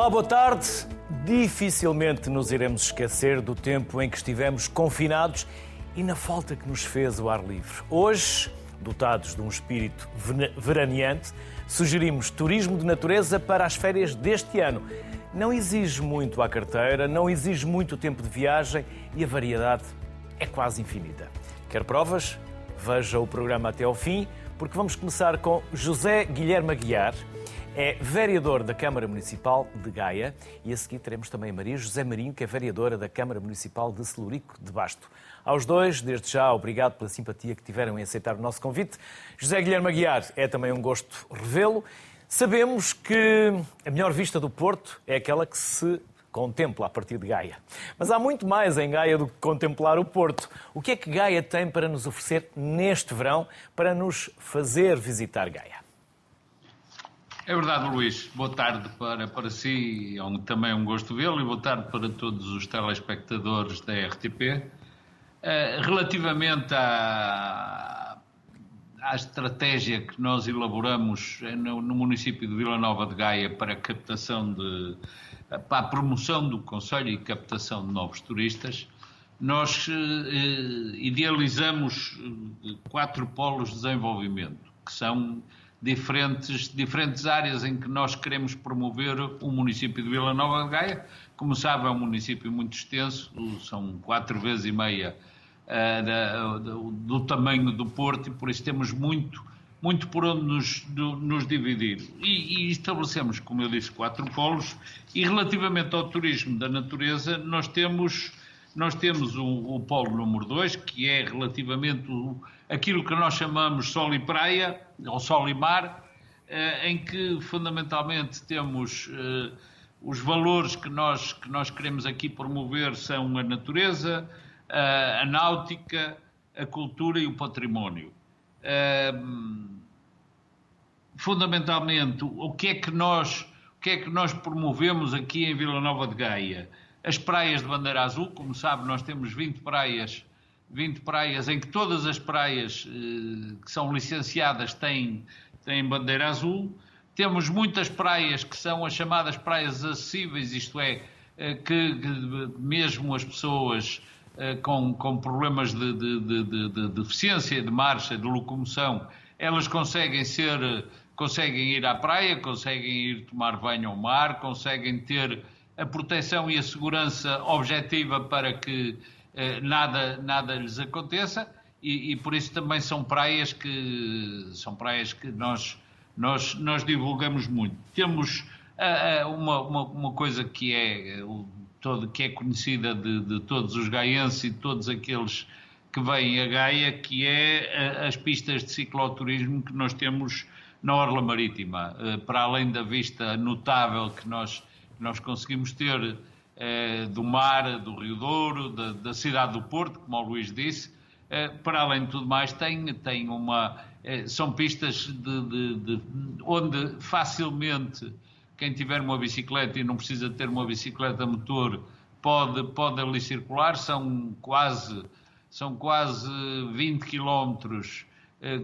Olá, boa tarde. Dificilmente nos iremos esquecer do tempo em que estivemos confinados e na falta que nos fez o ar livre. Hoje, dotados de um espírito veraneante, sugerimos turismo de natureza para as férias deste ano. Não exige muito à carteira, não exige muito tempo de viagem e a variedade é quase infinita. Quer provas? Veja o programa até ao fim, porque vamos começar com José Guilherme Aguiar é vereador da Câmara Municipal de Gaia e a seguir teremos também a Maria José Marinho, que é vereadora da Câmara Municipal de Celurico de Basto. Aos dois, desde já, obrigado pela simpatia que tiveram em aceitar o nosso convite. José Guilherme Aguiar, é também um gosto revê-lo. Sabemos que a melhor vista do Porto é aquela que se contempla a partir de Gaia. Mas há muito mais em Gaia do que contemplar o Porto. O que é que Gaia tem para nos oferecer neste verão para nos fazer visitar Gaia? É verdade, Luís. Boa tarde para, para si, é um, também é um gosto vê-lo, e boa tarde para todos os telespectadores da RTP. Uh, eh, relativamente à, à estratégia que nós elaboramos no, no, município de Vila Nova de Gaia para a captação de, para a promoção do Conselho e captação de novos turistas, nós uh, idealizamos quatro polos de desenvolvimento, que são diferentes, diferentes áreas em que nós queremos promover o município de Vila Nova de Gaia. Como sabe, é um município muito extenso, são quatro vezes e meia uh, da, do, do, tamanho do Porto e por isso temos muito, muito por onde nos, do, nos dividir. E, e, estabelecemos, como eu disse, quatro polos e relativamente ao turismo da natureza, nós temos, nós temos o, o polo número dois, que é relativamente o, aquilo que nós chamamos sol e praia, ou sol e mar, eh, em que fundamentalmente temos eh, os valores que nós, que nós queremos aqui promover são a natureza, a náutica, a cultura e o património. Eh, fundamentalmente, o que é que nós, o que é que nós promovemos aqui em Vila Nova de Gaia? As praias de bandeira azul, como sabe, nós temos 20 praias 20 praias em que todas as praias eh, que são licenciadas têm, têm bandeira azul. Temos muitas praias que são as chamadas praias acessíveis, isto é, eh, que, que, mesmo as pessoas eh, com, com problemas de, de, de, de, deficiência, de marcha, de locomoção, elas conseguem ser, conseguem ir à praia, conseguem ir tomar banho ao mar, conseguem ter a proteção e a segurança objetiva para que nada, nada lhes aconteça e, e, por isso também são praias que são praias que nós, nós, nós divulgamos muito. Temos uh, uma, uma, uma, coisa que é, todo, que é conhecida de, de todos os gaienses e de todos aqueles que vêm a Gaia, que é as pistas de cicloturismo que nós temos na Orla Marítima. Para além da vista notável que nós, nós conseguimos ter eh, do mar, do Rio Douro, da, da, cidade do Porto, como o Luís disse. Eh, para além de tudo mais, tem, tem uma, eh, são pistas de, de, de, onde facilmente quem tiver uma bicicleta e não precisa ter uma bicicleta motor pode, pode ali circular. São quase, são quase 20 quilómetros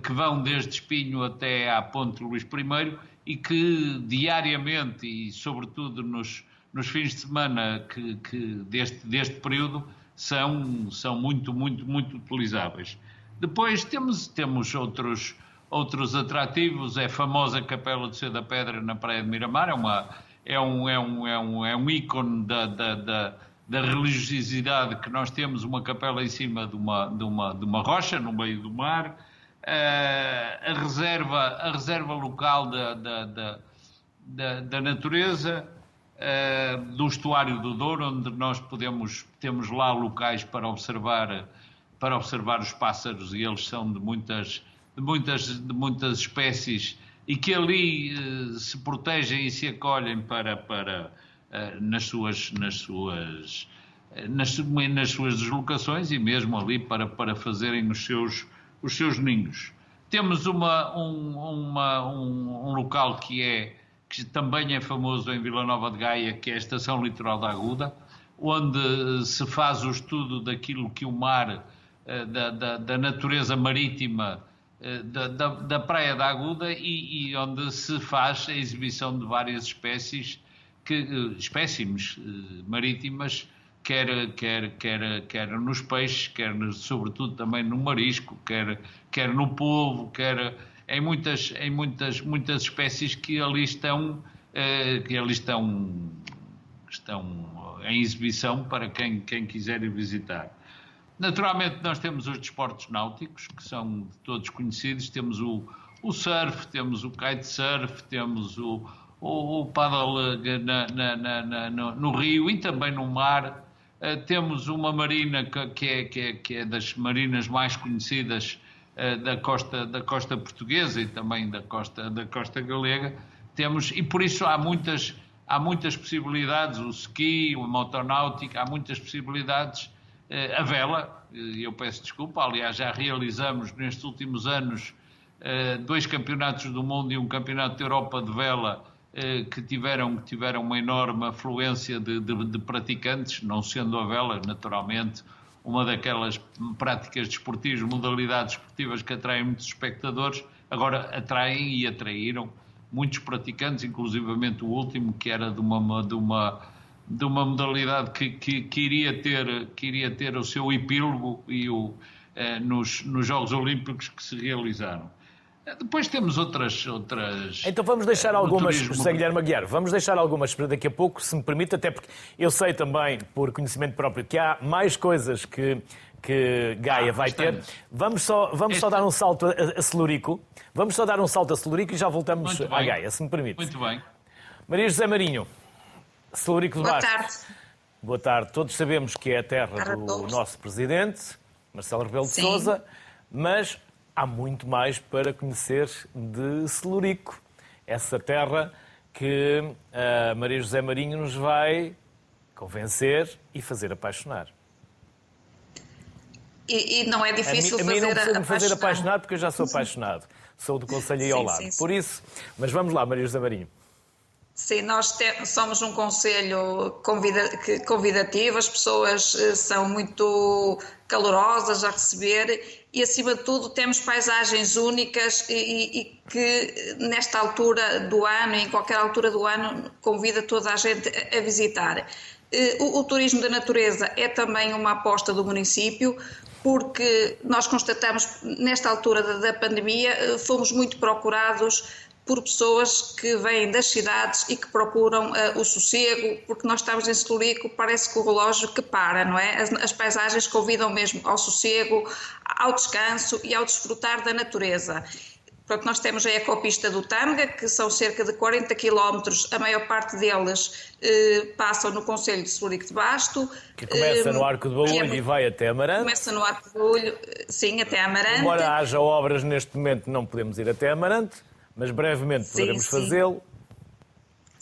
que vão desde Espinho até à Ponte Luís I e que diariamente e sobretudo nos, nos fins de semana que, que deste, deste período são, são muito, muito, muito utilizáveis. Depois temos, temos outros, outros atrativos, é a famosa Capela do Seu da Pedra na Praia de Miramar, é, uma, é, um, é, um, é, um, é um ícone da, da, da, da religiosidade que nós temos, uma capela em cima de uma, de uma, de uma rocha, no meio do mar, uh, a, reserva, a reserva local da, da, da, da, da natureza, uh, do estuário do Douro, onde nós podemos, temos lá locais para observar, para observar os pássaros e eles são de muitas, de muitas, de muitas espécies e que ali uh, se protegem e se acolhem para, para, uh, nas suas, nas suas, nas, nas suas deslocações e mesmo ali para, para fazerem os seus, os seus ninhos. Temos uma, um, uma, um, um local que é que também é famoso em Vila Nova de Gaia, que é a Estação Litoral da Aguda, onde se faz o estudo daquilo que o mar, eh, da, da, da natureza marítima eh, da, da, da, Praia da Aguda e, e, onde se faz a exibição de várias espécies que, espécimes marítimas, quer, quer, quer, quer nos peixes, quer sobretudo também no marisco, quer, quer no polvo, quer em muitas, em muitas, muitas espécies que ali estão, que ali estão, estão em exibição para quem, quem quiser visitar. Naturalmente, nós temos os desportos náuticos, que são todos conhecidos. Temos o, o surf, temos o kitesurf, temos o, o, o paddle na, na, na, no, no, rio e também no mar. Uh, temos uma marina que, que, é, que, é, que, é, das marinas mais conhecidas da, costa, da costa portuguesa e também da costa, da costa galega. Temos, e por isso há muitas, há muitas possibilidades, o ski, a motonáutica, há muitas possibilidades eh, a vela, e eu peço desculpa, aliás, já realizamos nestes últimos anos eh, dois campeonatos do mundo e um campeonato da Europa de vela eh, que tiveram, que tiveram uma enorme afluência de, de, de praticantes, não sendo a vela, naturalmente, uma daquelas práticas desportivas, modalidades esportivas que atraem muitos espectadores, agora atraem e atraíram muitos praticantes, inclusivamente o último, que era de uma, de uma de uma modalidade que, que, que, iria, ter, que iria ter o seu epílogo e o, eh, nos, nos Jogos Olímpicos que se realizaram. Depois temos outras. outras então vamos deixar eh, algumas, José Guilherme Aguiar, vamos deixar algumas para daqui a pouco, se me permite, até porque eu sei também, por conhecimento próprio, que há mais coisas que, que Gaia ah, vai ter. Vamos só, vamos só dar um salto a, a Celurico. Vamos só dar um salto a Celurico e já voltamos à Gaia, se me permite. Muito bem. Maria José Marinho. Celurico Boa tarde. Boa tarde. Todos sabemos que é a terra do nosso presidente, Marcelo Rebelo de Sousa, mas há muito mais para conhecer de Celurico. Essa terra que a Maria José Marinho nos vai convencer e fazer apaixonar. E, e não é difícil a mim, a mim não precisa me fazer apaixonar porque eu já sou apaixonado. Sou do Conselho aí ao lado. Sim, sim. Por isso, mas vamos lá, Maria José Marinho. Sim, nós te, somos um conselho convida, convidativo, as pessoas eh, são muito calorosas a receber e, acima de tudo, temos paisagens únicas e, e, que, nesta altura do ano, em qualquer altura do ano, convida toda a gente a visitar. Eh, o, o turismo da natureza é também uma aposta do município, porque nós constatamos, nesta altura da, da pandemia, eh, fomos muito procurados por pessoas que vêm das cidades e que procuram uh, o sossego, porque nós estamos em Celurico, parece que o relógio que para, não é? As, as, paisagens convidam mesmo ao sossego, ao descanso e ao desfrutar da natureza. Portanto, nós temos a ecopista do Tâmega, que são cerca de 40 quilómetros, a maior parte deles eh, passam no Conselho de Celurico de Basto. Que começa eh, no Arco de Baúlho é, e vai até Amarante. Começa no Arco de Baúlho, sim, até Amarante. Embora haja obras neste momento, não podemos ir até Amarante mas brevemente poderemos fazê-lo.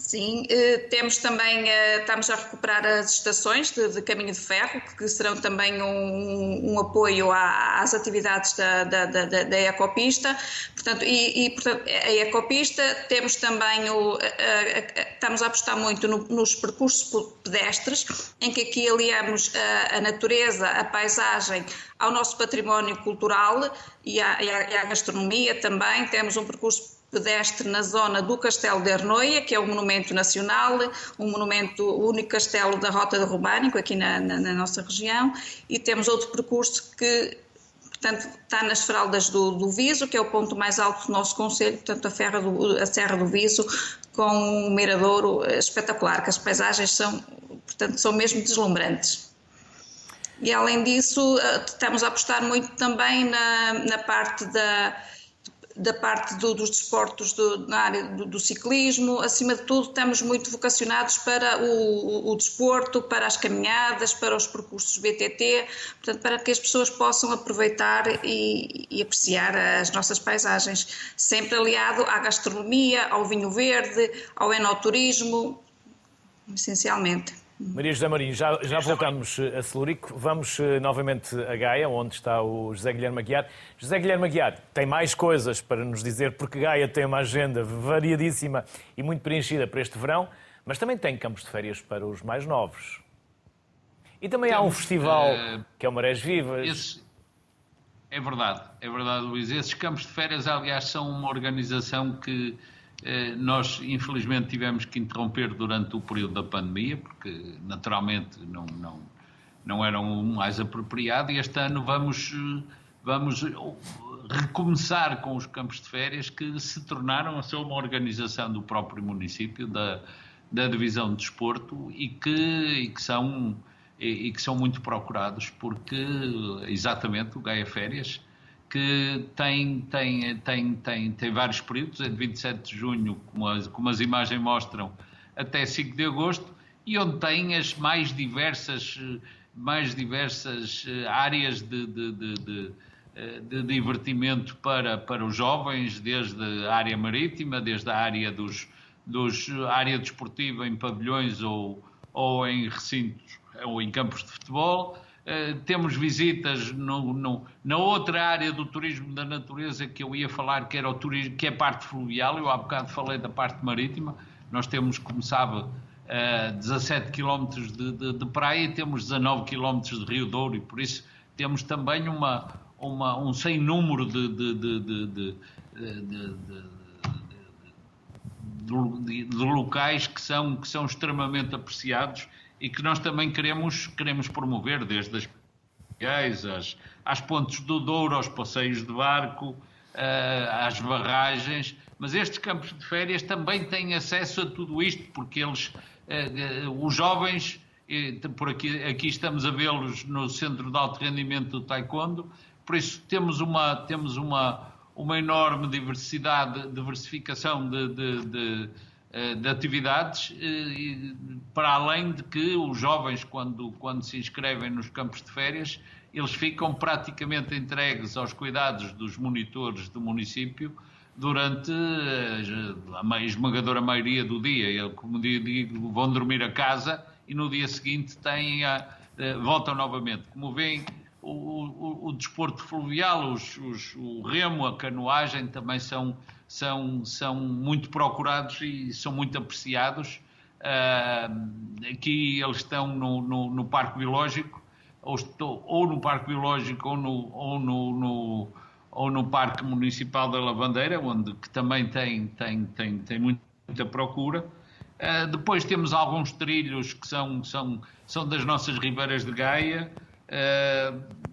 Sim, eh, temos também, eh, estamos a recuperar as estações de, de caminho de ferro, que serão também um, um apoio às atividades da, da, da, da ecopista. Portanto, e, e, portanto, a ecopista, temos também, o, a, a, estamos a apostar muito no, nos percursos pedestres, em que aqui aliamos a, a, natureza, a paisagem ao nosso património cultural e à, e à gastronomia também. Temos um percurso pedestre na zona do Castelo de Arnoia, que é um monumento nacional, um monumento, o único castelo da Rota do Românico, aqui na, na, na nossa região, e temos outro percurso que portanto, está nas fraldas do, do, Viso, que é o ponto mais alto do nosso Conselho, portanto, a, do, a Serra do Viso, com um miradouro espetacular, que as paisagens são, portanto, são mesmo deslumbrantes. E, além disso, eh, estamos a apostar muito também na, na parte da, da parte do, dos desportos do, na área do, do, ciclismo, acima de tudo estamos muito vocacionados para o, o, o, desporto, para as caminhadas, para os percursos BTT, portanto para que as pessoas possam aproveitar e, e apreciar as nossas paisagens, sempre aliado à gastronomia, ao vinho verde, ao enoturismo, essencialmente. Maria José Marinho, já, já voltamos a Celurico. Vamos eh, novamente a Gaia, onde está o José Guilherme Aguiar. José Guilherme Aguiar tem mais coisas para nos dizer, porque Gaia tem uma agenda variadíssima e muito preenchida para este verão, mas também tem campos de férias para os mais novos. E também Temos, há um festival uh, que é o Marés Vivas. Esse... É verdade, é verdade, Luís. Esses campos de férias, aliás, são uma organização que nós, infelizmente, tivemos que interromper durante o período da pandemia, porque naturalmente não, não, não era o mais apropriado, e este ano vamos, vamos recomeçar com os campos de férias que se tornaram a ser uma organização do próprio município, da, da Divisão de Desporto, e que, e que são e, e, que são muito procurados porque exatamente o Gaia Férias que tem, tem, tem, tem, tem vários períodos, é de 27 de junho, como as, como as imagens mostram, até 5 de agosto, e onde tem as mais diversas, mais diversas eh, áreas de, de, de, de eh, de divertimento para, para os jovens, desde a área marítima, desde a área dos, dos área desportiva em pavilhões ou, ou em recintos ou em campos de futebol. Uh, temos visitas no, no, na outra área do turismo da natureza que eu ia falar, que, era o turismo, que é a parte fluvial. Eu há bocado falei da parte marítima. Nós temos, como sabe, uh, 17 km de, de, de, praia e temos 19 km de Rio Douro, e por isso temos também uma, uma, um sem número de, de, de, locais que são, que são extremamente apreciados e que nós também queremos, queremos promover, desde as às, às pontes do Douro, aos passeios de barco, uh, às barragens, mas estes campos de férias também têm acesso a tudo isto, porque eles, uh, uh, os jovens, por aqui, aqui estamos a vê-los no Centro de Alto Rendimento do Taekwondo, por isso temos uma, temos uma, uma enorme diversidade, diversificação de, de, de, eh, de atividades, eh, para além de que os jovens, quando, quando se inscrevem nos campos de férias, eles ficam praticamente entregues aos cuidados dos monitores do município durante eh, a esmagadora maioria do dia. Como digo, vão dormir a casa e no dia seguinte têm a, voltam novamente. Como veem, o, o, o desporto fluvial, os, os, o remo, a canoagem também são, são, são muito procurados e são muito apreciados. Uh, aqui eles estão no, no, no Parque Biológico, ou, estou, ou, no Parque Biológico ou no, ou no, no, ou no Parque Municipal da Lavandeira, onde que também tem, tem, tem, tem muita procura. Uh, depois temos alguns trilhos que são, são, são das nossas ribeiras de Gaia,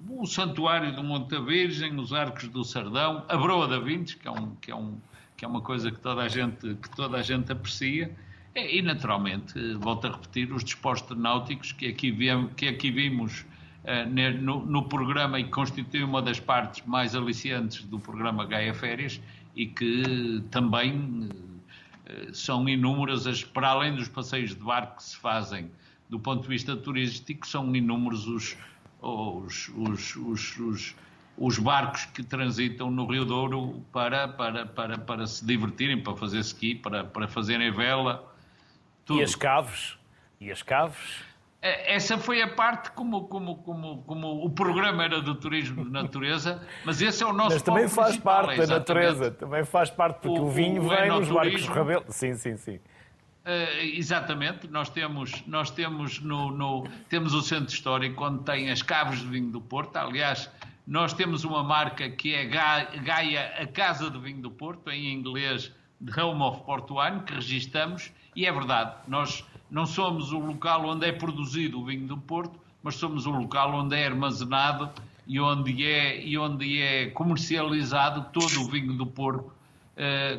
o Santuário do Monte da Virgem, os Arcos do Sardão, a Broa da Vintes, que é, um, que, é um, que é uma coisa que toda a gente, que toda a gente aprecia, e, e naturalmente, volto a repetir, os desportos náuticos que aqui, viemos, que aqui vimos uh, no, no, programa e que constitui uma das partes mais aliciantes do programa Gaia Férias e que também uh, são inúmeras, as, para além dos passeios de barco que se fazem do ponto de vista turístico, são inúmeros os, os, os, os, os, os barcos que transitam no Rio Douro para, para, para, para se divertirem, para fazer ski, para, para fazerem vela. Tudo. E as caves? E as caves? É, essa foi a parte como, como, como, como o programa era do turismo de natureza, mas esse é o nosso Mas também faz parte da natureza, também faz parte, porque o, o vinho o vem nos barcos rebelo. Sim, sim, sim. Uh, exatamente, nós temos, nós temos, no, no, temos o centro histórico onde tem as caves de vinho do Porto. Aliás, nós temos uma marca que é Gaia, a Casa de Vinho do Porto, em inglês The Home of Port Wine, que registamos, e é verdade, nós não somos o local onde é produzido o vinho do Porto, mas somos o local onde é armazenado e onde é, e onde é comercializado todo o vinho do Porto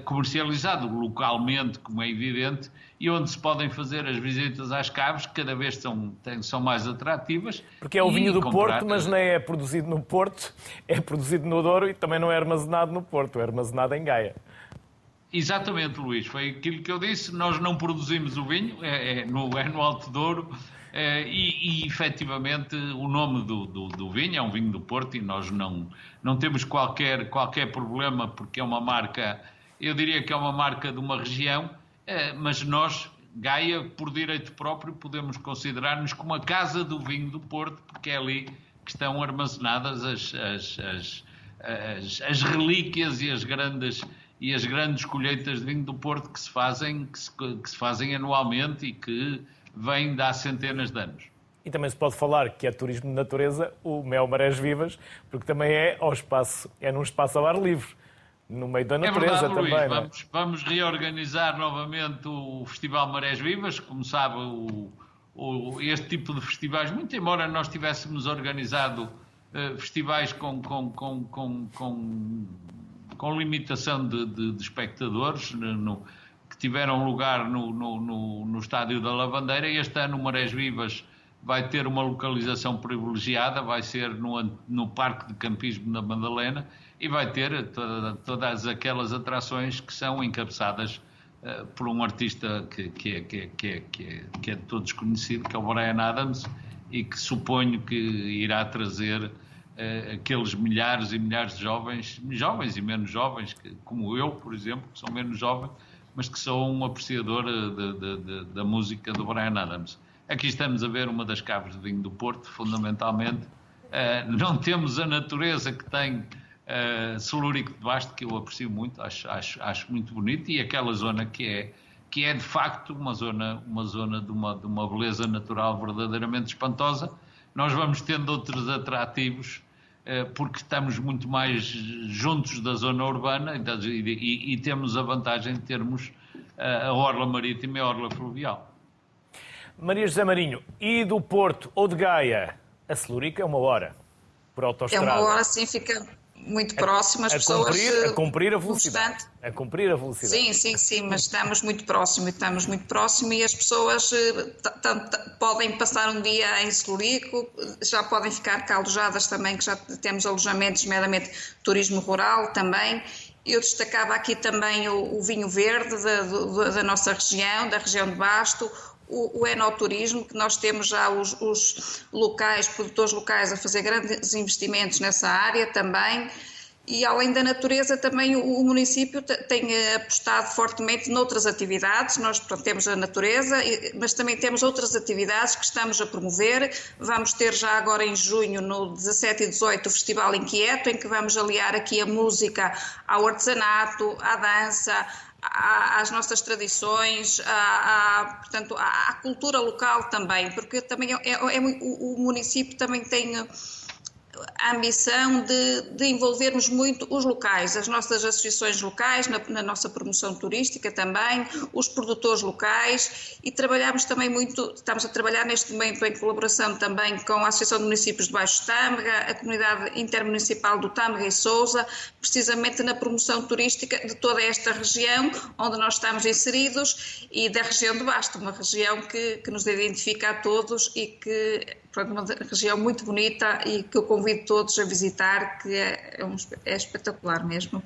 comercializado localmente, como é evidente, e onde se podem fazer as visitas às caves, que cada vez são, são mais atrativas. Porque é o vinho do comprar... Porto, mas não é produzido no Porto, é produzido no Douro e também não é armazenado no Porto, é armazenado em Gaia. Exatamente, Luís, foi aquilo que eu disse. Nós não produzimos o vinho, é, é no, é no Alto Douro, e, e efetivamente o nome do, do, do, vinho é um vinho do Porto e nós não, não temos qualquer, qualquer problema porque é uma marca eu diria que é uma marca de uma região, eh, mas nós, Gaia, por direito próprio, podemos considerar-nos como a casa do vinho do Porto, porque é ali que estão armazenadas as, as, as, as, as relíquias e as grandes e as grandes colheitas de vinho do Porto que se fazem, que se, que se fazem anualmente e que vêm de há centenas de anos. E também se pode falar que é turismo de natureza o Mel Marés Vivas, porque também é ao espaço, é num espaço ao ar livre no meio da natureza é verdade, também. Luís, é? vamos, vamos, reorganizar novamente o Festival Marés Vivas, como sabe, o, o, este tipo de festivais, muito embora nós tivéssemos organizado uh, festivais com, com, com, com, com, com limitação de, de, de espectadores, no, que tiveram lugar no, no, no, no Estádio da Lavandeira, este ano o Marés Vivas vai ter uma localização privilegiada, vai ser no, no Parque de Campismo da Madalena e vai ter toda, todas aquelas atrações que são encabeçadas uh, por um artista que, que, é, que, é, que, é, que, é, que é de todos conhecido, que é o Brian Adams, e que suponho que irá trazer uh, aqueles milhares e milhares de jovens, jovens e menos jovens, que, como eu, por exemplo, que sou menos jovem, mas que sou um apreciador de, de, de, da música do Brian Adams. Aqui estamos a ver uma das caves de vinho do Porto, fundamentalmente. Uh, não temos a natureza que tem uh, Celúrico de Basto, que eu aprecio muito, acho, acho, acho muito bonito, e aquela zona que é, que é de facto uma zona, uma zona de, uma, de uma beleza natural verdadeiramente espantosa. Nós vamos tendo outros atrativos, porque estamos muito mais juntos da zona urbana então, e, temos a vantagem de termos a orla marítima e a orla fluvial. Maria José Marinho, e do Porto ou de Gaia a Celurica é uma hora por autoestrada? É uma hora, sim, fica muito próximo, as a pessoas... Cumprir, a cumprir a velocidade. Constante. A cumprir a velocidade. Sim, sim, sim, mas estamos muito próximo, estamos muito próximo e as pessoas eh, podem passar um dia em Celurico, já podem ficar cá alojadas também, que já temos alojamentos, meramente turismo rural também, eu destacava aqui também o, o vinho verde da, da, nossa região, da região de Basto, o, o enoturismo, que nós temos já os, os locais, produtores locais a fazer grandes investimentos nessa área também. E além da natureza, também o, município tem eh, apostado fortemente noutras atividades. Nós portanto, temos a natureza, mas também temos outras atividades que estamos a promover. Vamos ter já agora em junho, no 17 e 18, o Festival Inquieto, em que vamos aliar aqui a música ao artesanato, à dança, às nossas tradições, à, à portanto, à, cultura local também, porque também é, é, é o, o, município também tem a ambição de, de, envolvermos muito os locais, as nossas associações locais, na, na, nossa promoção turística também, os produtores locais e trabalhamos também muito, estamos a trabalhar neste momento em colaboração também com a Associação de Municípios de Baixo Tâmega, a Comunidade Intermunicipal do Tâmega e Sousa, precisamente na promoção turística de toda esta região onde nós estamos inseridos e da região de Basto, uma região que, que nos identifica a todos e que uma região muito bonita e que eu convido todos a visitar, que é, é, um, é espetacular mesmo.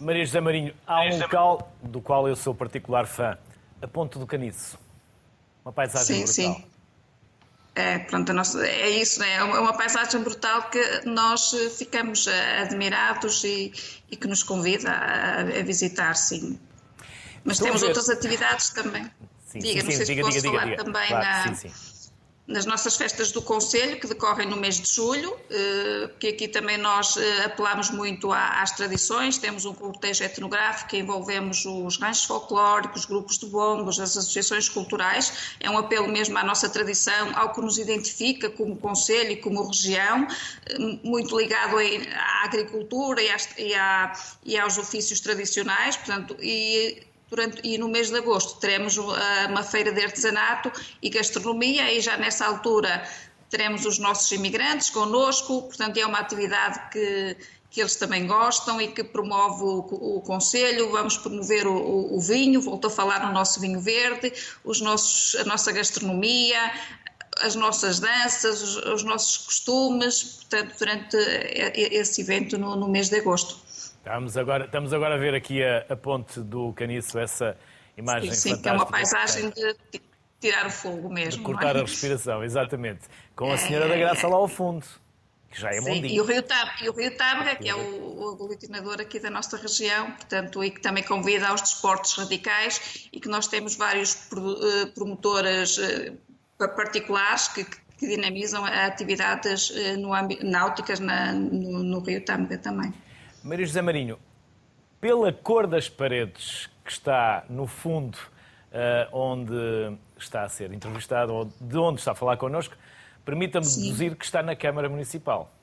Maria José Marinho, há um local do qual eu sou particular fã, a Ponte do Caniço. Uma paisagem sim, brutal. Sim, é, pronto, nossa, é isso, né? é uma paisagem brutal que nós ficamos admirados e, e que nos convida a, a visitar, sim. Mas Estou temos outras atividades também. Sim, diga, sim, não sei sim, se diga, posso diga, falar diga. também claro, na, sim, sim nas nossas festas do Conselho, que decorrem no mês de julho, eh, que aqui também nós eh, apelamos muito às tradições, temos um cortejo etnográfico envolvemos os ranchos folclóricos, grupos de bombos, as associações culturais, é um apelo mesmo à nossa tradição, ao que nos identifica como Conselho e como região, eh, muito ligado à agricultura e, à, e aos ofícios tradicionais, portanto, e Durante, e no mês de agosto teremos uh, uma feira de artesanato e gastronomia e já nessa altura teremos os nossos imigrantes connosco, portanto é uma atividade que, que eles também gostam e que promove o, o Conselho, vamos promover o, o, o, vinho, volto a falar no nosso vinho verde, os nossos, a nossa gastronomia, as nossas danças, os, os nossos costumes, portanto, durante esse evento no, no mês de agosto. Estamos agora, estamos agora a ver aqui a, a ponte do Caniço, essa imagem sim, sim, fantástica. Sim, que é uma paisagem de tirar o fogo mesmo. De cortar é? a respiração, exatamente. Com a Senhora é, da Graça lá ao fundo, que já é sim, mondinho. E o Rio, Tábega, e o Rio Tábega, que é o, o aglutinador aqui da nossa região, portanto, e que também convida aos desportos radicais e que nós temos vários eh, promotores eh, particulares que, que dinamizam atividades eh, no náuticas na, no, no Rio Tâmega também. Maria José Marinho, pela cor das paredes que está no fundo uh, onde está a ser entrevistado, ou de onde está a falar connosco, permita-me deduzir que está na Câmara Municipal.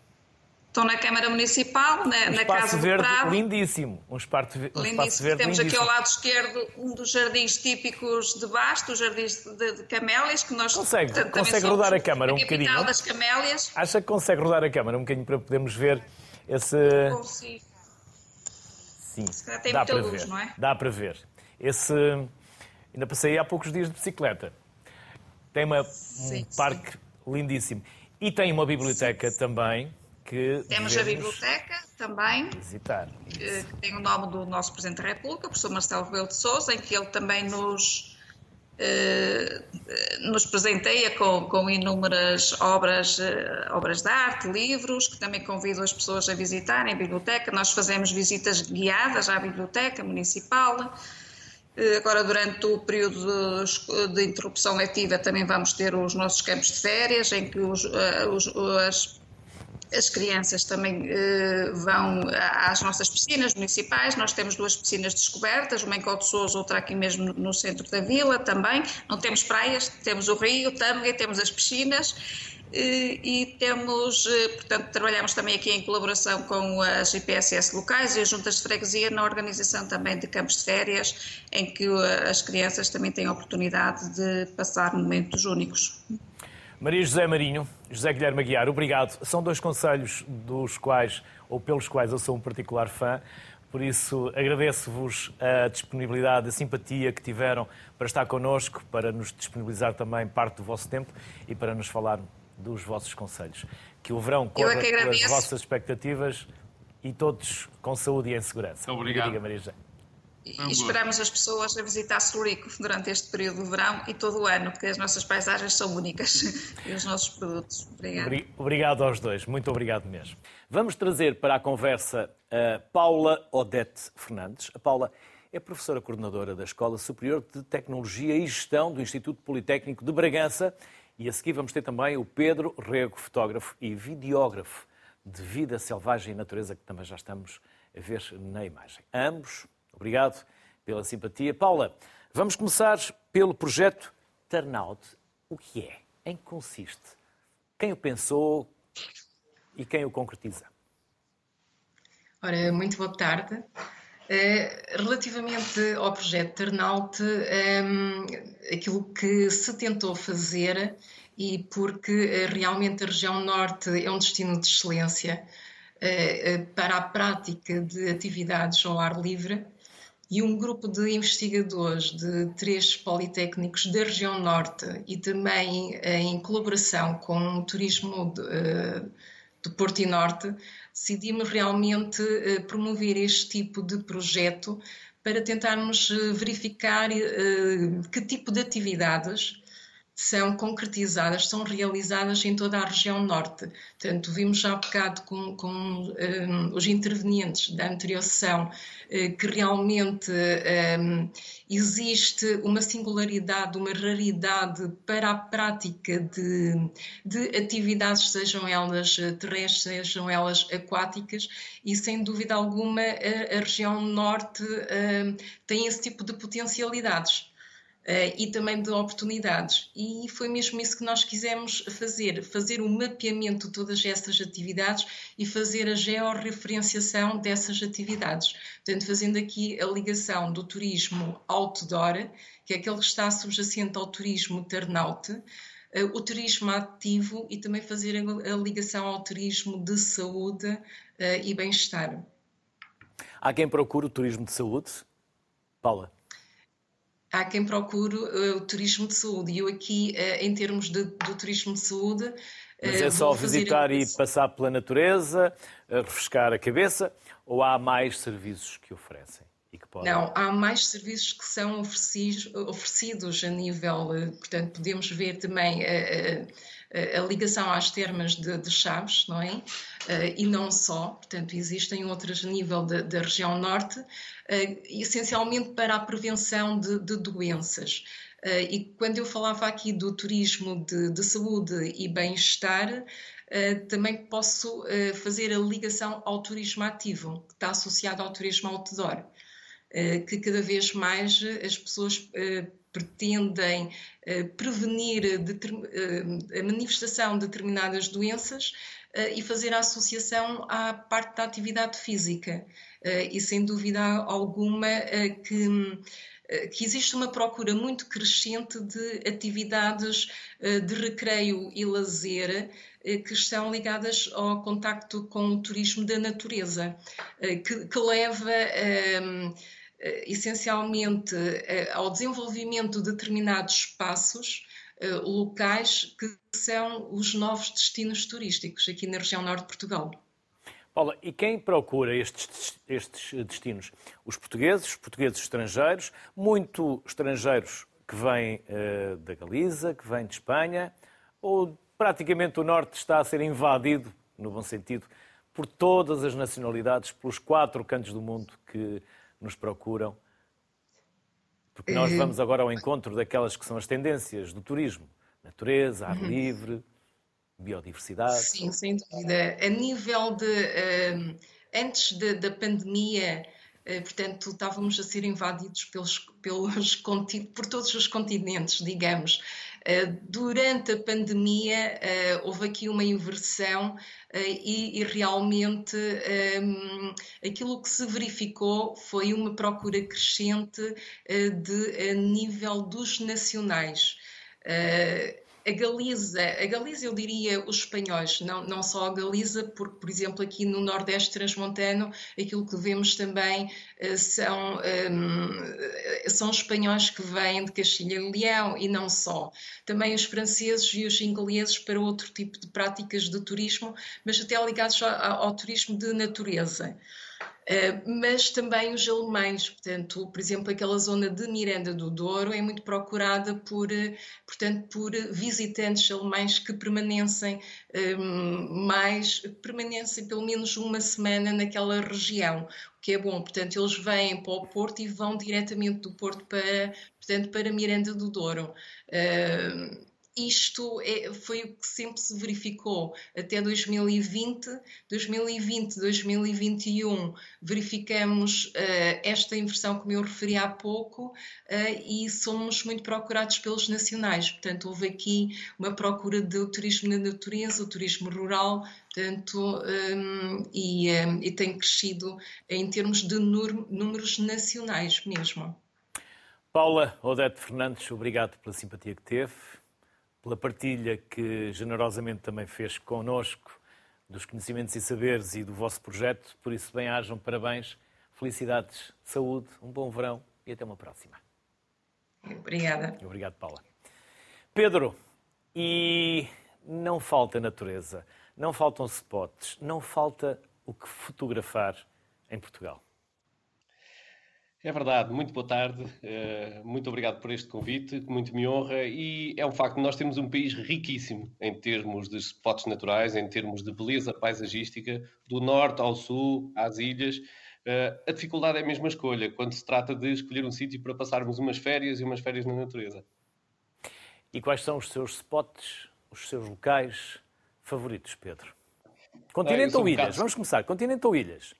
Estão na Câmara Municipal, na, um na Casa do verde Prado. lindíssimo. Um espaço, um lindíssimo. espaço verde Temos lindíssimo. aqui ao lado esquerdo um dos jardins típicos de Basto, os jardins de, de camélias, que nós Consegue, também consegue rodar a câmara um a capital bocadinho? das camélias. Acha que consegue rodar a câmara um bocadinho para podermos ver esse... Consigo. Sim, tem dá muita para luz, ver. não é? Dá para ver. Esse... Ainda passei há poucos dias de bicicleta. Tem uma, um Sim, parque lindíssimo. E tem uma biblioteca também que Temos a biblioteca também, visitar. que tem o nome do nosso Presidente da República, o professor Marcelo Rebelo de Sousa, em que ele também nos, eh, nos presenteia com, com inúmeras obras, eh, obras de arte, livros, que também convido as pessoas a visitarem a biblioteca. Nós fazemos visitas guiadas à biblioteca municipal. Eh, Agora, durante o período de, de interrupção letiva, também vamos ter os nossos campos de férias, em que os, os, as as crianças também eh, vão às nossas piscinas municipais. Nós temos duas piscinas descobertas, uma em Couto Sousa, outra aqui mesmo no- centro da vila também. Não temos praias, temos o rio, Tâmega, temos as piscinas. eh, E temos, eh, portanto, trabalhamos também aqui em colaboração com as IPSS locais e as juntas de freguesia na organização também de campos de férias, em que as crianças também têm a oportunidade de passar momentos únicos. Maria José Marinho, José Guilherme Aguiar, obrigado. São dois conselhos dos quais, ou pelos quais eu sou um particular fã, por isso agradeço-vos a disponibilidade, a simpatia que tiveram para estar connosco, para nos disponibilizar também parte do vosso tempo e para nos falar dos vossos conselhos. Que o verão Eu corra é pelas vossas expectativas e todos com saúde e em segurança. Obrigado. Diga, Maria José. E gosto. esperamos as pessoas a visitar Surico durante este período de verão e todo o ano, porque as nossas paisagens são únicas e os nossos produtos. Obrigada. Obri- Obrigado aos dois, muito obrigado mesmo. Vamos trazer para a conversa a Paula Odete Fernandes. A Paula é professora coordenadora da Escola Superior de Tecnologia e Gestão do Instituto Politécnico de Bragança. E a seguir vamos ter também o Pedro Rego, fotógrafo e videógrafo de vida selvagem e natureza, que também já estamos a ver na imagem. Ambos, obrigado pela simpatia. Paula, vamos começar pelo projeto Turnout. O que é? Em que consiste? Quem o pensou e quem o concretiza? Ora, muito boa tarde. Eh, relativamente ao projeto Turnout, ehm, aquilo que se tentou fazer, e porque eh, realmente a região norte é um destino de excelência eh, para a prática de atividades ao ar livre, e um grupo de investigadores de três politécnicos da região norte e também eh, em colaboração com o turismo de, eh, do Porto e Norte, decidimos realmente eh, promover este tipo de projeto para tentarmos verificar que tipo de atividades são concretizadas, são realizadas em toda a região norte. Portanto, vimos já há bocado com, com um, os intervenientes da anterior sessão uh, que realmente um, existe uma singularidade, uma raridade para a prática de, de atividades, sejam elas terrestres, sejam elas aquáticas, e sem dúvida alguma a, a região norte uh, tem esse tipo de potencialidades. Uh, e também de oportunidades. E foi mesmo isso que nós quisemos fazer, fazer o um mapeamento de todas essas atividades e fazer a georreferenciação dessas atividades. Portanto, fazendo aqui a ligação do turismo outdoor, que é aquele que está subjacente ao turismo turnout, uh, o turismo ativo e também fazer a, ligação ao turismo de saúde uh, e bem-estar. Há quem procure o turismo de saúde? Paula? Há quem procure uh, o turismo de saúde. E eu aqui, uh, em termos de, do turismo de saúde... Uh, Mas é só visitar e passar pela natureza, refrescar a cabeça, ou há mais serviços que oferecem? E que podem... Não, há mais serviços que são oferecidos, oferecidos a nível... Portanto, podemos ver também a, ligação às termas de, de, Chaves, não é? E não só, portanto, existem outras a nível da região norte, Uh, essencialmente para a prevenção de, de doenças. Uh, e quando eu falava aqui do turismo de, de saúde e bem-estar, uh, também posso fazer a ligação ao turismo ativo, que está associado ao turismo outdoor, que cada vez mais as pessoas pretendem prevenir a manifestação de determinadas doenças e fazer a associação à parte da atividade física. E sem dúvida alguma que que existe uma procura muito crescente de atividades de recreio e lazer que estão ligadas ao contacto com o turismo da natureza, que, que leva essencialmente ao desenvolvimento de determinados espaços eh, locais que são os novos destinos turísticos aqui na região norte de Portugal. Paula, e quem procura estes, estes destinos? Os portugueses, os portugueses estrangeiros, muito estrangeiros que vêm uh, da Galiza, que vêm de Espanha, ou praticamente o norte está a ser invadido, no bom sentido, por todas as nacionalidades, pelos quatro cantos do mundo que nos procuram porque nós vamos agora ao encontro daquelas que são as tendências do turismo: natureza, ar uhum. livre, biodiversidade. Sim, sem dúvida. A nível de. Uh, antes da pandemia, uh, portanto, estávamos a ser invadidos pelos, pelos, por todos os continentes, digamos. Eh, durante a pandemia uh, houve aqui uma inversão uh, e, e, realmente um, aquilo que se verificou foi uma procura crescente de nível dos nacionais a Galiza, a Galiza eu diria os espanhóis, não, não só a Galiza, porque, por exemplo, aqui no Nordeste Transmontano, aquilo que vemos também uh, são, um, ehm, são espanhóis que vêm de Castilha e Leão e não só. Também os franceses e os ingleses para outro tipo de práticas de turismo, mas até ligados ao, ao turismo de natureza. Eh, mas também os alemães, portanto, por exemplo, aquela zona de Miranda do Douro é muito procurada por, eh, portanto, por visitantes alemães que permanecem ehm, mais, permanecem pelo menos uma semana naquela região, o que é bom. Portanto, eles vêm para o Porto e vão diretamente do Porto para, portanto, para Miranda do Douro. Uh, isto é, foi o que sempre se verificou até 2020. 2020, 2021, verificamos uh, esta inversão, como eu referi há pouco, uh, e somos muito procurados pelos nacionais. Portanto, houve aqui uma procura do turismo na natureza, o turismo rural, portanto, um, e, um, e tem crescido em termos de números nacionais mesmo. Paula Odete Fernandes, obrigado pela simpatia que teve pela partilha que generosamente também fez connosco dos conhecimentos e saberes e do vosso projeto. Por isso, bem-ajam, parabéns, felicidades, saúde, um bom verão e até uma próxima. Obrigada. Obrigado, Paula. Pedro, e não falta natureza, não faltam spots, não falta o que fotografar em Portugal. É verdade, muito boa tarde, uh, muito obrigado por este convite, que muito me honra e é um facto, nós temos um país riquíssimo em termos de spots naturais, em termos de beleza paisagística, do norte ao sul, às ilhas. Uh, a dificuldade é a mesma escolha, quando se trata de escolher um sítio para passarmos umas férias e umas férias na natureza. E quais são os seus spots, os seus locais favoritos, Pedro? Continente ou um ilhas? Bocado... Vamos começar, continente ou ilhas?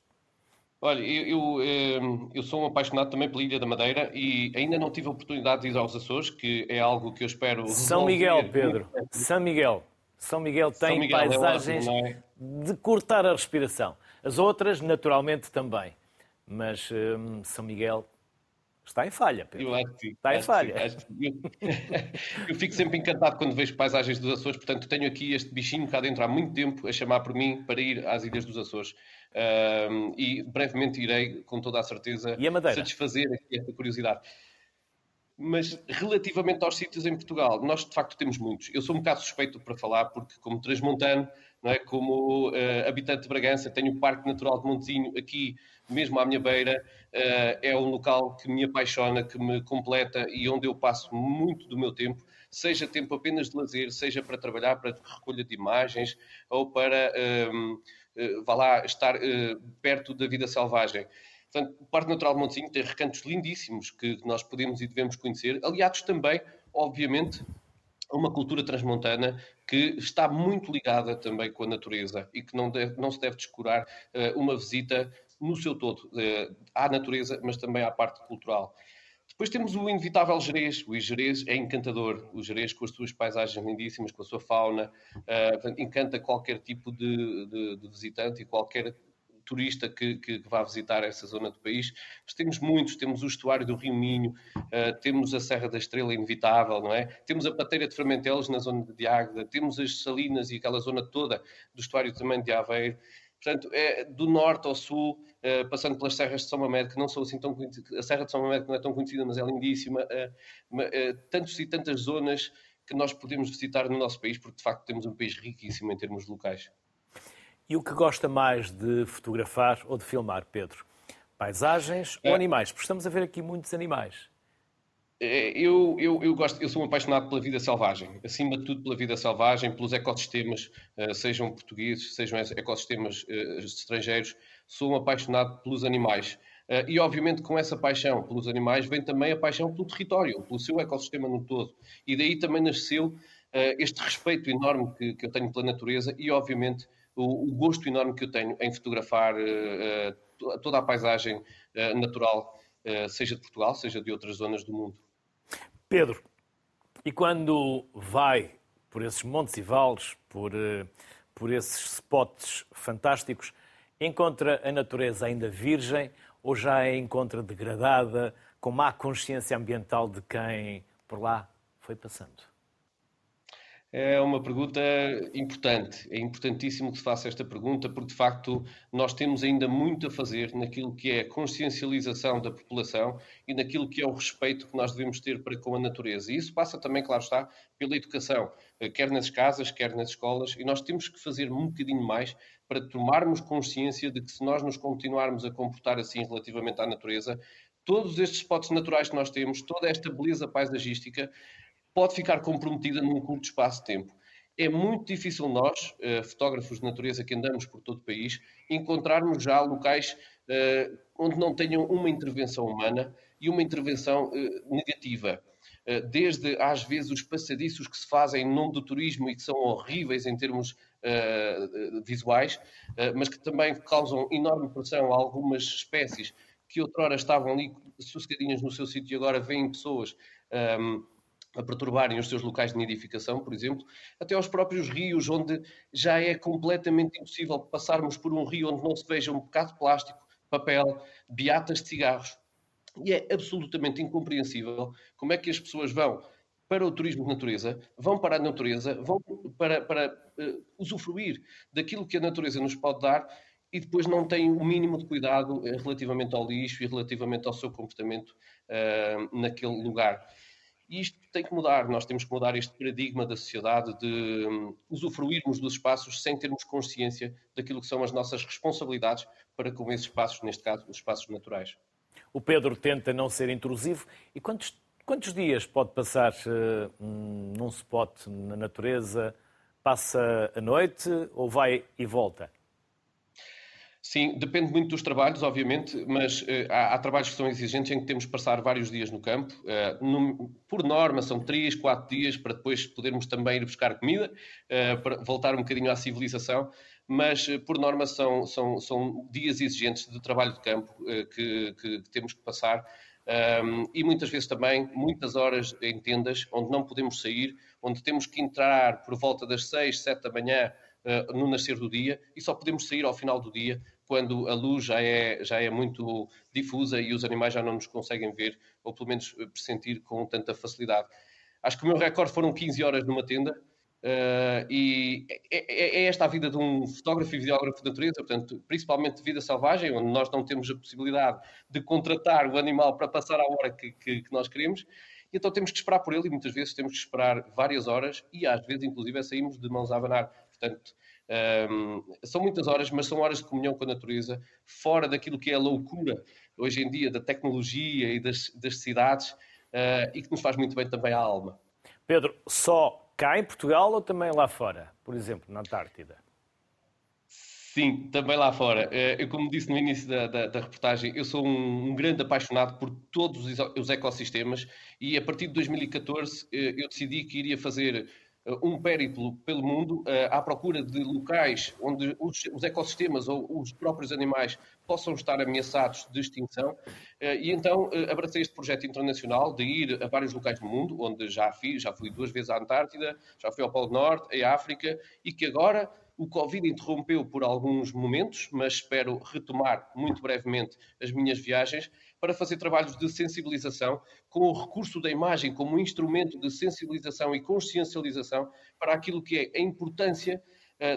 Olha, eu, eu, ehm, eu, sou um apaixonado também pela Ilha da Madeira e ainda não tive a oportunidade de ir aos Açores, que é algo que eu espero. São Miguel, Pedro. São Miguel. São Miguel tem São Miguel paisagens é ótimo, é? de cortar a respiração. As outras, naturalmente, também. Mas hum, São Miguel Está em falha, Pedro. Eu acho que Está em falha. eu, eu, fico sempre encantado quando vejo paisagens dos Açores, portanto tenho aqui este bichinho cá dentro há muito tempo a chamar por mim para ir às Ilhas dos Açores. Um, e brevemente irei, com toda a certeza, a satisfazer aqui esta curiosidade. Mas relativamente aos sítios em Portugal, nós de facto temos muitos. Eu sou um bocado suspeito para falar, porque como transmontano, não é? como uh, habitante de Bragança, tenho o Parque Natural de Montezinho aqui mesmo à minha beira. Uh, é um local que me apaixona, que me completa e onde eu passo muito do meu tempo, seja tempo apenas de lazer, seja para trabalhar, para recolha de imagens ou para. Um, uh, vá lá, estar perto da vida selvagem. Portanto, o Parque Natural de Montezinho tem recantos lindíssimos que nós podemos e devemos conhecer, aliados também, obviamente, a uma cultura transmontana que está muito ligada também com a natureza e que não, deve, não se deve descurar uh, uma visita no seu todo uh, à natureza, mas também à parte cultural. Depois temos o inevitável Jerez. O Jerez é encantador. O Jerez, com as suas paisagens lindíssimas, com a sua fauna, uh, encanta qualquer tipo de, de, de, visitante e qualquer turista que, que, que, vá visitar essa zona do país. Mas temos muitos. Temos o estuário do Rio Minho, uh, temos a Serra da Estrela inevitável, não é? Temos a Pateira de Fermentelos na zona de Águeda, temos as Salinas e aquela zona toda do estuário também de Aveiro. Portanto, é do norte ao sul, uh, passando pelas serras de São Mamede, que não são assim tão conhecidas, a Serra de São Mamede não é tão conhecida, mas é lindíssima, uh, uh, tantos e tantas zonas que nós podemos visitar no nosso país, porque de facto temos um país riquíssimo em termos locais. E o que gosta mais de fotografar ou de filmar, Pedro? Paisagens ou animais? Porque estamos a ver aqui muitos animais. É, eu, eu, eu, gosto, eu sou um apaixonado pela vida selvagem, acima de tudo pela vida selvagem, pelos ecossistemas, eh, sejam portugueses, sejam ecossistemas eh, estrangeiros. Sou um apaixonado pelos animais. Eh, e, obviamente, com essa paixão pelos animais vem também a paixão pelo território, pelo seu ecossistema no todo. E daí também nasceu este respeito enorme que, que eu tenho pela natureza e, obviamente, o, o, gosto enorme que eu tenho em fotografar toda a paisagem natural, seja de Portugal, seja de outras zonas do mundo. Pedro, e quando vai por esses montes e vales, por, por esses spots fantásticos, encontra a natureza ainda virgem ou já a encontra degradada, com má consciência ambiental de quem por lá foi passando? É uma pergunta importante. É importantíssimo que se faça esta pergunta, porque de facto nós temos ainda muito a fazer naquilo que é a consciencialização da população e naquilo que é o respeito que nós devemos ter para com a natureza. E isso passa também, claro está, pela educação, eh, quer nas casas, quer nas escolas, e nós temos que fazer um bocadinho mais para tomarmos consciência de que se nós nos continuarmos a comportar assim relativamente à natureza, todos estes spots naturais que nós temos, toda esta beleza paisagística, pode ficar comprometida num curto espaço de tempo. É muito difícil nós, eh, fotógrafos de natureza que andamos por todo o país, encontrarmos já locais eh, onde não tenham uma intervenção humana e uma intervenção eh, negativa. Desde, às vezes, os passadiços que se fazem em nome do turismo e que são horríveis em termos visuais, mas que também causam enorme pressão a algumas espécies que outrora estavam ali sossegadinhas no seu sítio e agora vêm pessoas um, a perturbarem os seus locais de nidificação, por exemplo, até aos próprios rios, onde já é completamente impossível passarmos por um rio onde não se veja um bocado de plástico, papel, beatas de cigarros. E é absolutamente incompreensível como é que as pessoas vão para o turismo de natureza, vão para a natureza, vão para, para uh, usufruir daquilo que a natureza nos pode dar e depois não têm o mínimo de cuidado uh, relativamente ao lixo e relativamente ao seu comportamento uh, naquele lugar. E isto tem que mudar, nós temos que mudar este paradigma da sociedade de um, usufruirmos dos espaços sem termos consciência daquilo que são as nossas responsabilidades para com esses espaços, neste caso, os espaços naturais. O Pedro tenta não ser intrusivo. E quantos, quantos dias pode passar uh, num spot na natureza? Passa a noite ou vai e volta? Sim, depende muito dos trabalhos, obviamente, mas uh, há, há, trabalhos que são exigentes em que temos que passar vários dias no campo. Uh, no, por norma, são três, quatro dias para depois podermos também ir buscar comida, uh, para voltar um bocadinho à civilização. Mas, por norma, são, são, são dias exigentes de trabalho de campo que, que, que, temos que passar. Um, e muitas vezes também muitas horas em tendas onde não podemos sair, onde temos que entrar por volta das seis, sete da manhã uh, no nascer do dia e só podemos sair ao final do dia quando a luz já é, já é muito difusa e os animais já não nos conseguem ver ou pelo menos pressentir com tanta facilidade. Acho que o meu recorde foram 15 horas numa tenda uh, e é, é, é, esta a vida de um fotógrafo e videógrafo de natureza, portanto, principalmente de vida selvagem, onde nós não temos a possibilidade de contratar o animal para passar a hora que, que, que nós queremos. E então temos que esperar por ele e muitas vezes temos que esperar várias horas e às vezes, inclusive, saímos de mãos a abanar. Portanto, um, são muitas horas, mas são horas de comunhão com a natureza, fora daquilo que é a loucura hoje em dia da tecnologia e das, das cidades uh, e que nos faz muito bem também à alma. Pedro, só cá em Portugal ou também lá fora? Por exemplo, na Antártida? Sim, também lá fora. Ah, eu, como disse no início da, da, da reportagem, eu sou um, um, grande apaixonado por todos os ecossistemas e a partir de 2014 ah, eu decidi que iria fazer um périplo pelo mundo uh, à procura de locais onde os, os, ecossistemas ou os próprios animais possam estar ameaçados de extinção. E então abracei este projeto internacional de ir a vários locais do mundo, onde já fiz, já fui duas vezes à Antártida, já fui ao Polo Norte, à África, e que agora o Covid interrompeu por alguns momentos, mas espero retomar muito brevemente as minhas viagens para fazer trabalhos de sensibilização com o recurso da imagem como instrumento de sensibilização e consciencialização para aquilo que é a importância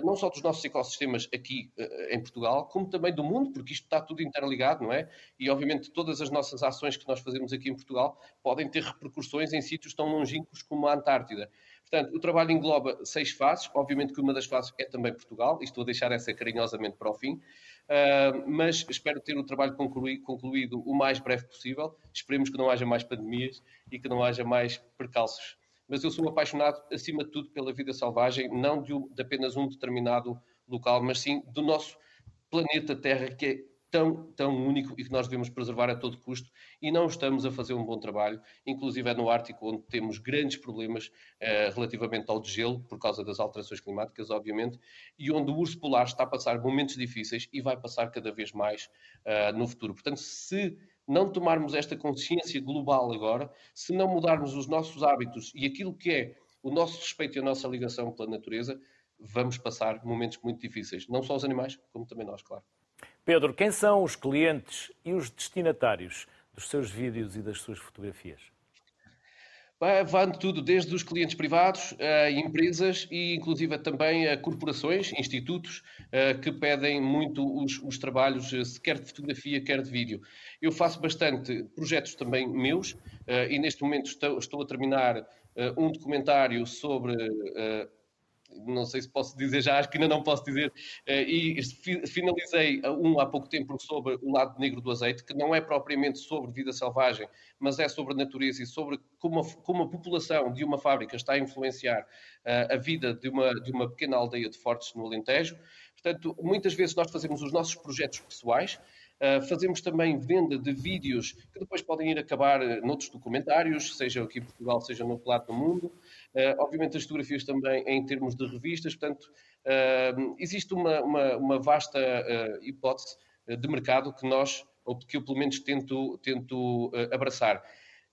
não só dos nossos ecossistemas aqui eh, em Portugal, como também do mundo, porque isto está tudo interligado, não é? E obviamente todas as nossas ações que nós fazemos aqui em Portugal podem ter repercussões em sítios tão longínquos como a Antártida. Portanto, o trabalho engloba seis fases, obviamente que uma das fases é também Portugal, e estou a deixar essa carinhosamente para o fim, uh, mas espero ter o trabalho concluído o mais breve possível. Esperemos que não haja mais pandemias e que não haja mais percalços. Mas eu sou apaixonado, acima de tudo, pela vida selvagem, não de, de apenas um determinado local, mas sim do nosso planeta Terra, que é tão, tão único e que nós devemos preservar a todo custo e não estamos a fazer um bom trabalho, inclusive é no Ártico onde temos grandes problemas eh, relativamente ao degelo, por causa das alterações climáticas, obviamente, e onde o urso polar está a passar momentos difíceis e vai passar cada vez mais eh, no futuro. Portanto, se não tomarmos esta consciência global agora, se não mudarmos os nossos hábitos e aquilo que é o nosso respeito e a nossa ligação pela natureza, vamos passar momentos muito difíceis, não só os animais, como também nós, claro. Pedro, quem são os clientes e os destinatários dos seus vídeos e das suas fotografias? Vai tudo, desde os clientes privados, a empresas e inclusive também a corporações, institutos que pedem muito os, os, trabalhos, quer de fotografia, quer de vídeo. Eu faço bastante projetos também meus e neste momento estou, estou a terminar um documentário sobre não sei se posso dizer já, acho que ainda não posso dizer, eh, e finalizei um há pouco tempo sobre o lado negro do azeite, que não é propriamente sobre vida selvagem, mas é sobre a natureza e sobre como a, como a população de uma fábrica está a influenciar eh, a vida de uma, de uma pequena aldeia de Fortes no Alentejo. Portanto, muitas vezes nós fazemos os nossos projetos pessoais, fazemos também venda de vídeos que depois podem ir acabar noutros documentários, seja aqui em Portugal, seja no lado do mundo. Uh, obviamente, as fotografias também em termos de revistas, portanto, uh, existe uma, uma, uma vasta uh, hipótese de mercado que nós, ou que eu pelo menos tento, tento abraçar.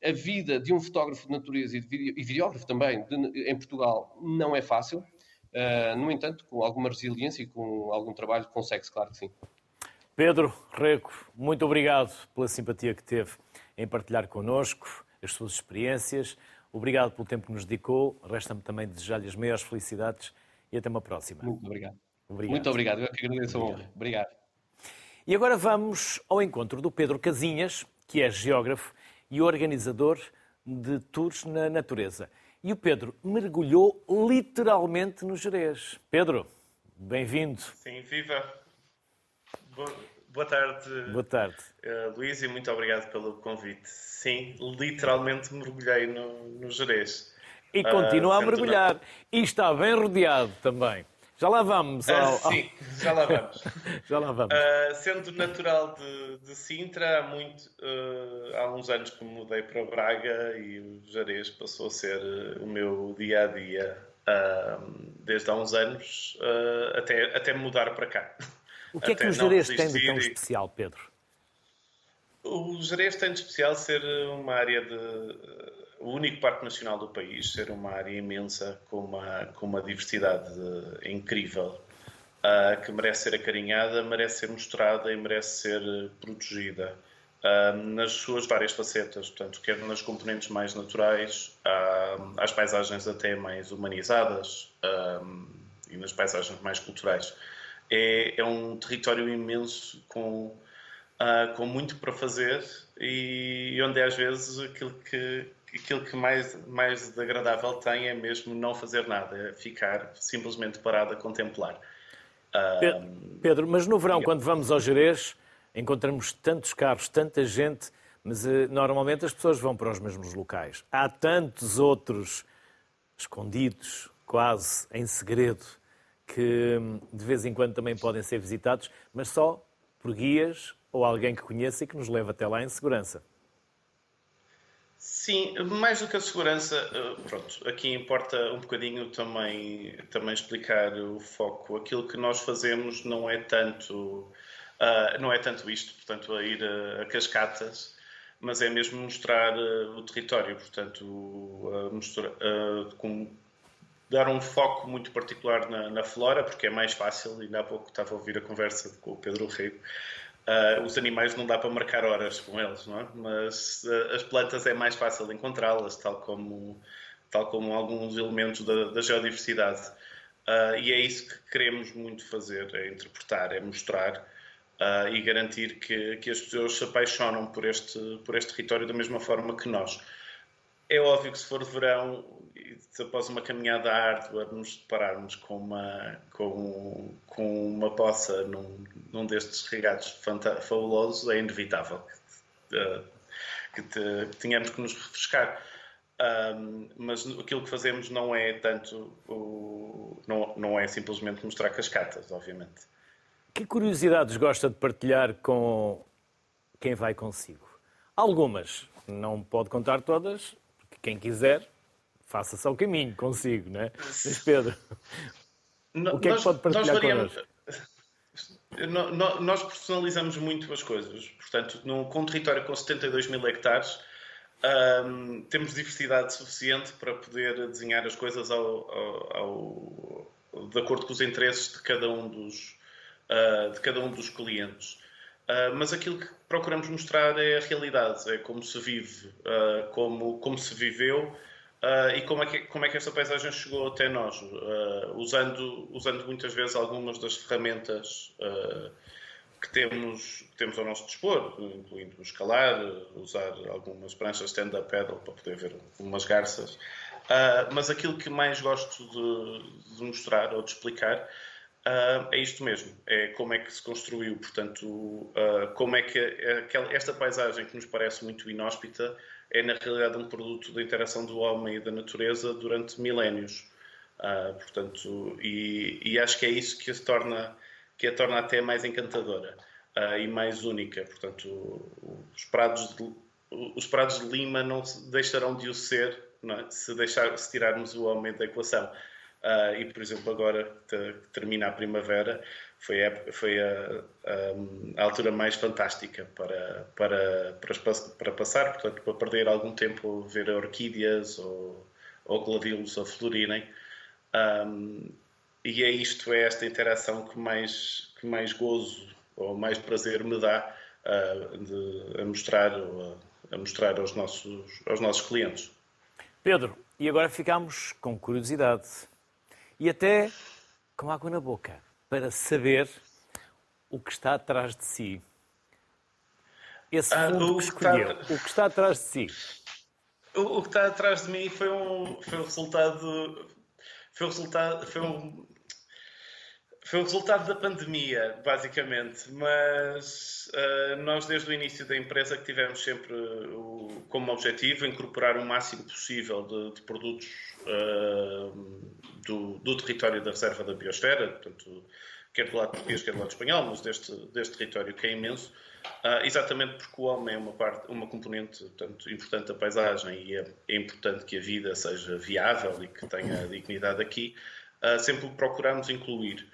A vida de um fotógrafo de natureza e, de videógrafo também de, em Portugal não é fácil. no entanto, com alguma resiliência e com algum trabalho, consegue-se, claro que sim. Pedro Reco, muito obrigado pela simpatia que teve em partilhar connosco as suas experiências. Obrigado pelo tempo que nos dedicou. Resta-me também desejar-lhe as maiores felicidades e até uma próxima. Muito obrigado. obrigado. Muito obrigado. Eu que agradeço a honra. Obrigado. E agora vamos ao encontro do Pedro Casinhas, que é geógrafo e organizador de tours na natureza. E o Pedro mergulhou literalmente no Jerez. Pedro, bem-vindo. Sim, viva. Boa, tarde. Boa tarde. Uh, Luís, e muito obrigado pelo convite. Sim, literalmente mergulhei no, no Jerez. E continua uh, a mergulhar. Na... E está bem rodeado também. Já lá vamos. Ah, ao... Uh, sim, já lá vamos. já lá vamos. Uh, sendo natural de, de Sintra, há, muito, uh, há uns anos que me mudei para Braga e o Jerez passou a ser o meu dia a dia desde há uns anos até, até mudar para cá. O que é que o Jerez tem de tão especial, Pedro? O Jerez tem de especial ser uma área de. o único parque nacional do país, ser uma área imensa, com uma, com uma diversidade incrível, uh, que merece ser acarinhada, merece ser mostrada e merece ser protegida. Uh, nas suas várias facetas, portanto, quer nas componentes mais naturais, uh, às paisagens até mais humanizadas e nas paisagens mais culturais. É, é um território imenso com uh, com muito para fazer e onde às vezes aquilo que, aquilo que mais, mais agradável tem é mesmo não fazer nada, é ficar simplesmente parado a contemplar. Uh, Pedro, mas no verão, quando vamos ao Jerez, encontramos tantos carros, tanta gente, mas uh, normalmente as pessoas vão para os mesmos locais. Há tantos outros escondidos, quase em segredo, que hum, de vez em quando também podem ser visitados, mas só por guias ou alguém que conheça e que nos leve até lá em segurança. Sim, mais do que a segurança, pronto, aqui importa um bocadinho também, também explicar o foco. Aquilo que nós fazemos não é tanto, uh, não é tanto isto, portanto, a ir a, cascatas, mas é mesmo mostrar uh, o território, portanto, uh, mostrar, com, dar um foco muito particular na, na, flora, porque é mais fácil, ainda há pouco estava a ouvir a conversa com o Pedro Rego, Uh, os animais não dá para marcar horas com eles, não é? mas uh, as plantas é mais fácil encontrá-las, tal como, tal como alguns elementos da, da geodiversidade. Uh, e é isso que queremos muito fazer, é interpretar, é mostrar e garantir que, que as pessoas se apaixonam por este, por este território da mesma forma que nós. É óbvio que se for verão, se após uma caminhada árdua nos depararmos com uma, com, com uma poça num, num destes regatos fabulosos, é inevitável que, uh, que, te, que tenhamos que nos refrescar. Um, mas aquilo que fazemos não é tanto o, não, não é simplesmente mostrar cascatas, obviamente. Que curiosidades gosta de partilhar com quem vai consigo? Algumas, não pode contar todas, quem quiser, faça-se ao caminho consigo, não é? Mas Pedro, no, o que é que pode partilhar nós connosco? Nós personalizamos muito as coisas. Portanto, num, com um território com 72 mil hectares, temos diversidade suficiente para poder desenhar as coisas ao, ao, ao, de acordo com os interesses de cada um dos, uh, de cada um dos clientes. Uh, mas aquilo que procuramos mostrar é a realidade, é como se vive, uh, como, como se viveu uh, e como é, que, como é que esta paisagem chegou até nós, usando, usando muitas vezes algumas das ferramentas que temos, que temos ao nosso dispor, incluindo escalar, usar algumas pranchas stand-up paddle para poder ver umas garças. mas aquilo que mais gosto de, de mostrar ou de explicar Uh, é isto mesmo, é como é que se construiu, portanto, uh, como é que aquela, esta paisagem que nos parece muito inóspita é na realidade um produto da interação do homem e da natureza durante milénios. Uh, portanto, e, e, acho que é isso que a torna, que a torna até mais encantadora e mais única. Portanto, os prados de, os prados de Lima não deixarão de o ser é? se, deixar, se tirarmos o homem da equação. Uh, e, por exemplo, agora que termina a primavera, foi, a, foi a, a, a, altura mais fantástica para, para, para, para, passar, portanto, para perder algum tempo ver orquídeas ou, ou gladiolos a florirem. Um, e é isto, é esta interação que mais, que mais gozo ou mais prazer me dá uh, de, a mostrar, a, mostrar aos nossos, aos nossos clientes. Pedro, e agora ficamos com curiosidade e até com água na boca para saber o que está atrás de si. Esse ah, fundo que escolheu, está... o que está atrás de si. O, o que está atrás de mim foi um, foi um resultado. Foi um resultado. Foi um, foi o resultado da pandemia, basicamente, mas uh, nós desde o início da empresa que tivemos sempre o, como objetivo incorporar o máximo possível de, de produtos do, do, território da reserva da biosfera, portanto, quer do lado português, quer do lado espanhol, mas deste, deste território que é imenso, uh, exatamente porque o homem é uma, parte, uma componente portanto, importante da paisagem e é, é importante que a vida seja viável e que tenha dignidade aqui, sempre procuramos incluir.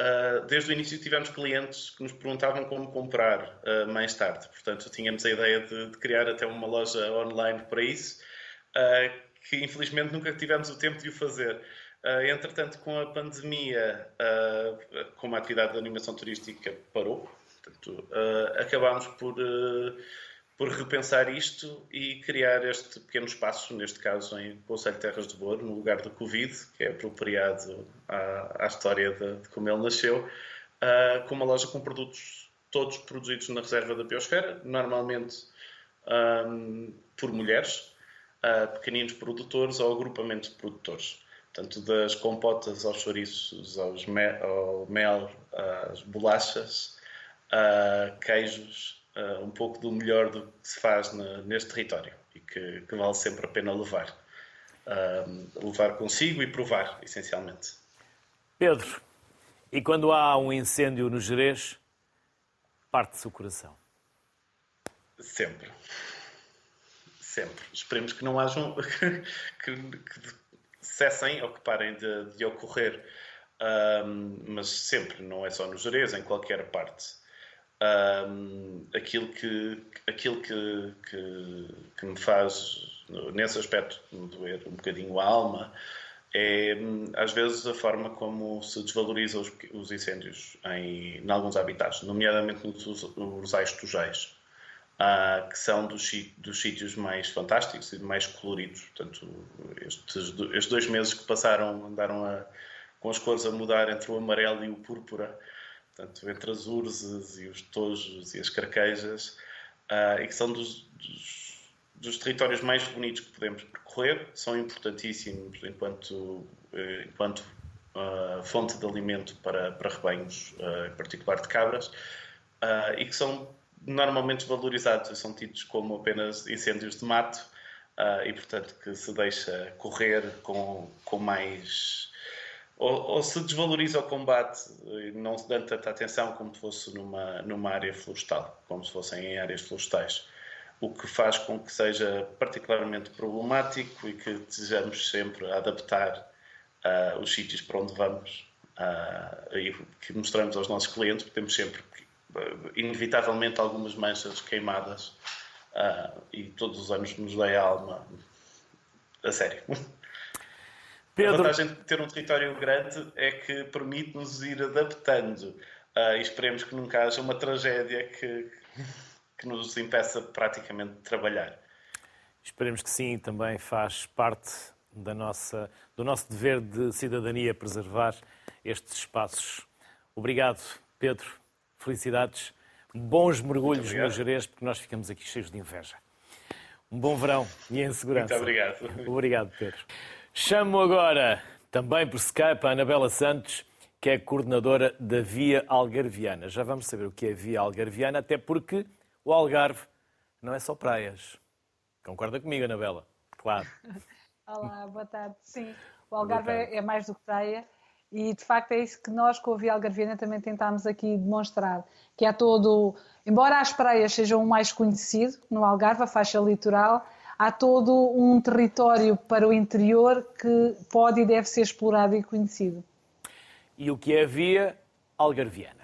Uh, desde o início tivemos clientes que nos perguntavam como comprar mais tarde. Portanto, tínhamos a ideia de, de, criar até uma loja online para isso, que infelizmente nunca tivemos o tempo de o fazer. entretanto, com a pandemia, como a atividade de animação turística parou, portanto, acabámos por por repensar isto e criar este pequeno espaço, neste caso em Conselho Terras de Boro, no lugar do Covid, que é apropriado à, à história de, de, como ele nasceu, uh, com uma loja com produtos todos produzidos na reserva da biosfera, normalmente um, por mulheres, uh, pequeninos produtores ou agrupamentos de produtores. Portanto, das compotas aos chouriços, aos me ao mel, às bolachas, uh, queijos, uh, um pouco do melhor do que se faz na, neste território e que, que, vale sempre a pena levar. Uh, levar consigo e provar, essencialmente. Pedro, e quando há um incêndio no Jerez, parte-se o coração? Sempre. Sempre. Esperemos que não hajam. que, que cessem ou que parem de, de ocorrer. Um, mas sempre, não é só no Jerez, em qualquer parte. Um, aquilo que, aquilo que, que, que, me faz, nesse aspecto, doer um bocadinho a alma, é às vezes a forma como se desvaloriza os, os incêndios em, em alguns habitats, nomeadamente nos ursais tujais uh, que são dos, dos sítios mais fantásticos e mais coloridos. Portanto, estes, estes dois meses que passaram andaram a, com as cores a mudar entre o amarelo e o púrpura, portanto, entre as urzes e os tojos e as carquejas, uh, e que são dos, dos, dos, territórios mais bonitos que podemos percorrer, são importantíssimos enquanto, eh, enquanto uh, fonte de alimento para, para rebanhos, em particular de cabras, e que são normalmente valorizados, são tidos como apenas incêndios de mato uh, e, portanto, que se deixa correr com, com mais. Ou, ou, se desvaloriza o combate não se dá tanta atenção como se fosse numa, numa área florestal, como se fossem em áreas florestais. O que faz com que seja particularmente problemático e que desejamos sempre adaptar uh, os sítios para onde vamos uh, e que mostramos aos nossos clientes, porque temos sempre inevitavelmente algumas manchas queimadas uh, e todos os anos nos dei a alma. A sério. Pedro... A vantagem de ter um território grande é que permite-nos ir adaptando uh, e esperemos que nunca haja uma tragédia que, que nos impeça praticamente de trabalhar. Esperemos que sim, também faz parte da nossa, do nosso dever de cidadania preservar estes espaços. Obrigado, Pedro. Felicidades, bons mergulhos no Jerez, porque nós ficamos aqui cheios de inveja. Um bom verão e em segurança. Muito obrigado. Obrigado, Pedro. Chamo agora, também por Skype, a Anabela Santos, que é coordenadora da Via Algarviana. Já vamos saber o que é Via Algarviana, até porque o Algarve não é só praias. Concorda comigo, Anabela? Claro. Olá, boa tarde. Sim, o Algarve é mais do que praia e de facto é isso que nós com a Via Algarviana também tentámos aqui demonstrar, que há todo, embora as praias sejam o mais conhecido no Algarve, a faixa litoral, há todo um território para o interior que pode e deve ser explorado e conhecido. E o que é a Via Algarviana?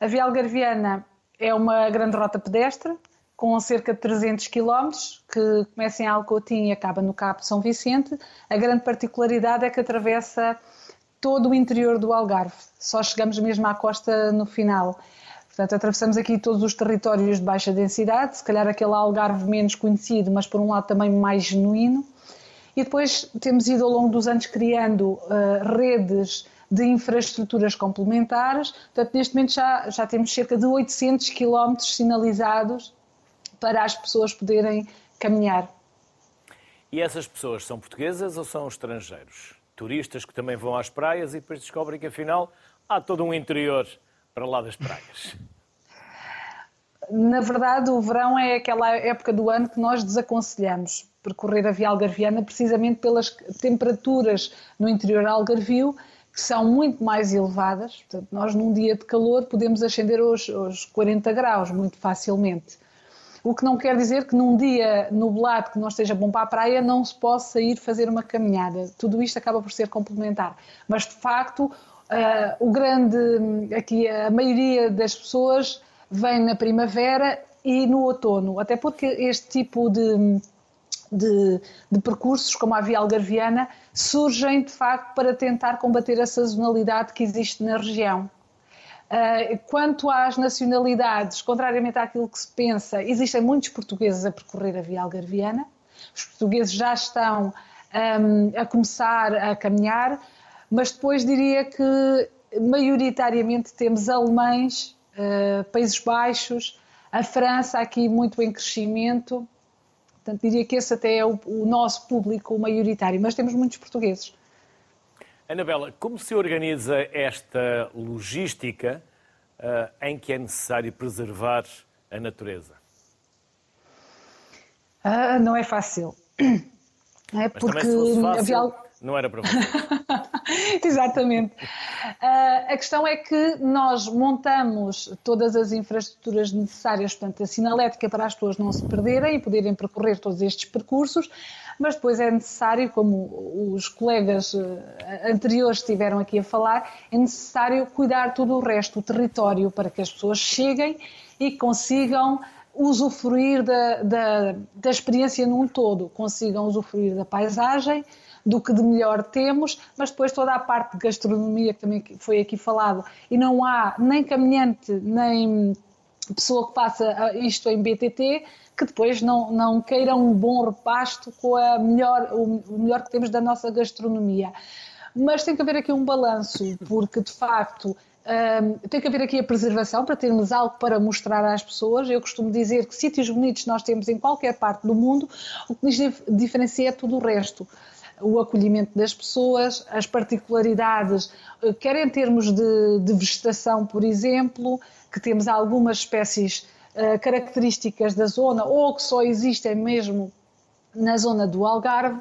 A Via Algarviana é uma grande rota pedestre, com cerca de 300 km, que começa em Alcotim e acaba no Cabo de São Vicente. A grande particularidade é que atravessa todo o interior do Algarve, só chegamos mesmo à costa no final. Portanto, atravessamos aqui todos os territórios de baixa densidade, se calhar aquele Algarve menos conhecido, mas por um lado também mais genuíno. E depois temos ido ao longo dos anos criando uh, redes de infraestruturas complementares. Portanto, neste momento já, já temos cerca de 800 quilómetros sinalizados para as pessoas poderem caminhar. E essas pessoas são portuguesas ou são estrangeiros? Turistas que também vão às praias e depois descobrem que afinal há todo um interior para lá das praias. Na verdade, o verão é aquela época do ano que nós desaconselhamos percorrer a Via Algarviana precisamente pelas temperaturas no interior algarvio que são muito mais elevadas. Portanto, nós num dia de calor podemos ascender aos, aos 40 graus muito facilmente. O que não quer dizer que num dia nublado que não esteja bom para a praia não se possa ir fazer uma caminhada. Tudo isto acaba por ser complementar. Mas de facto, uh, o grande aqui a maioria das pessoas vem na primavera e no outono, até porque este tipo de, de, de, percursos, como a Via Algarviana, surgem de facto para tentar combater a sazonalidade que existe na região. Uh, quanto às nacionalidades, contrariamente àquilo que se pensa, existem muitos portugueses a percorrer a Via Algarviana. Os portugueses já estão um, a começar a caminhar, mas depois diria que maioritariamente temos alemães, uh, Países Baixos, a França aqui muito em crescimento. Portanto, diria que esse até é o, o nosso público maioritário, mas temos muitos portugueses. Anabela, como se organiza esta logística uh, em que é necessário preservar a natureza? Ah, não é fácil. É porque Mas fosse fácil, Não era para você. Exatamente. Uh, a questão é que nós montamos todas as infraestruturas necessárias, portanto, a sinalética para as pessoas não se perderem e poderem percorrer todos estes percursos, mas depois é necessário, como os colegas ah, anteriores estiveram aqui a falar, é necessário cuidar todo o resto, o território, para que as pessoas cheguem e consigam usufruir da, da, da experiência num todo, consigam usufruir da paisagem, do que de melhor temos, mas depois toda a parte de gastronomia que também foi aqui falado, e não há nem caminhante, nem pessoa que faça isto em BTT, que depois não, não queira um bom repasto com a melhor, o melhor que temos da nossa gastronomia. Mas tem que haver aqui um balanço, porque de facto um, tem que haver aqui a preservação para termos algo para mostrar às pessoas. Eu costumo dizer que sítios bonitos nós temos em qualquer parte do mundo, o que nos diferencia é tudo o resto o acolhimento das pessoas, as particularidades, quer em termos de, de vegetação, por exemplo, que temos algumas espécies uh, características da zona ou que só existem mesmo na zona do Algarve.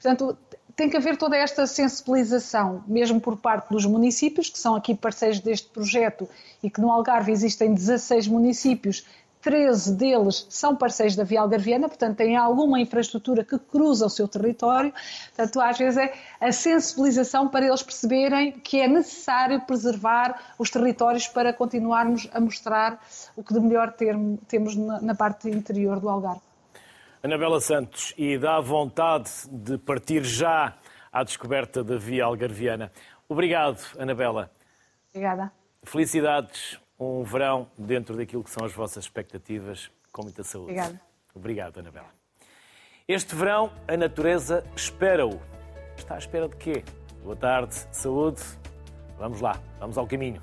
Portanto, tem que haver toda esta sensibilização, mesmo por parte dos municípios, que são aqui parceiros deste projeto e que no Algarve existem 16 municípios 13 deles são parceiros da Via Algarviana, portanto têm alguma infraestrutura que cruza o seu território. Portanto, às vezes é a sensibilização para eles perceberem que é necessário preservar os territórios para continuarmos a mostrar o que de melhor temos na parte interior do Algarve. Anabela Santos, e dá vontade de partir já à descoberta da Via Algarviana. Obrigado, Anabela. Obrigada. Felicidades um verão dentro daquilo que são as vossas expectativas, com muita saúde. Obrigada. Obrigado, Anabela. Este verão, a natureza espera-o. Está à espera de quê? Boa tarde, saúde. Vamos lá, vamos ao caminho.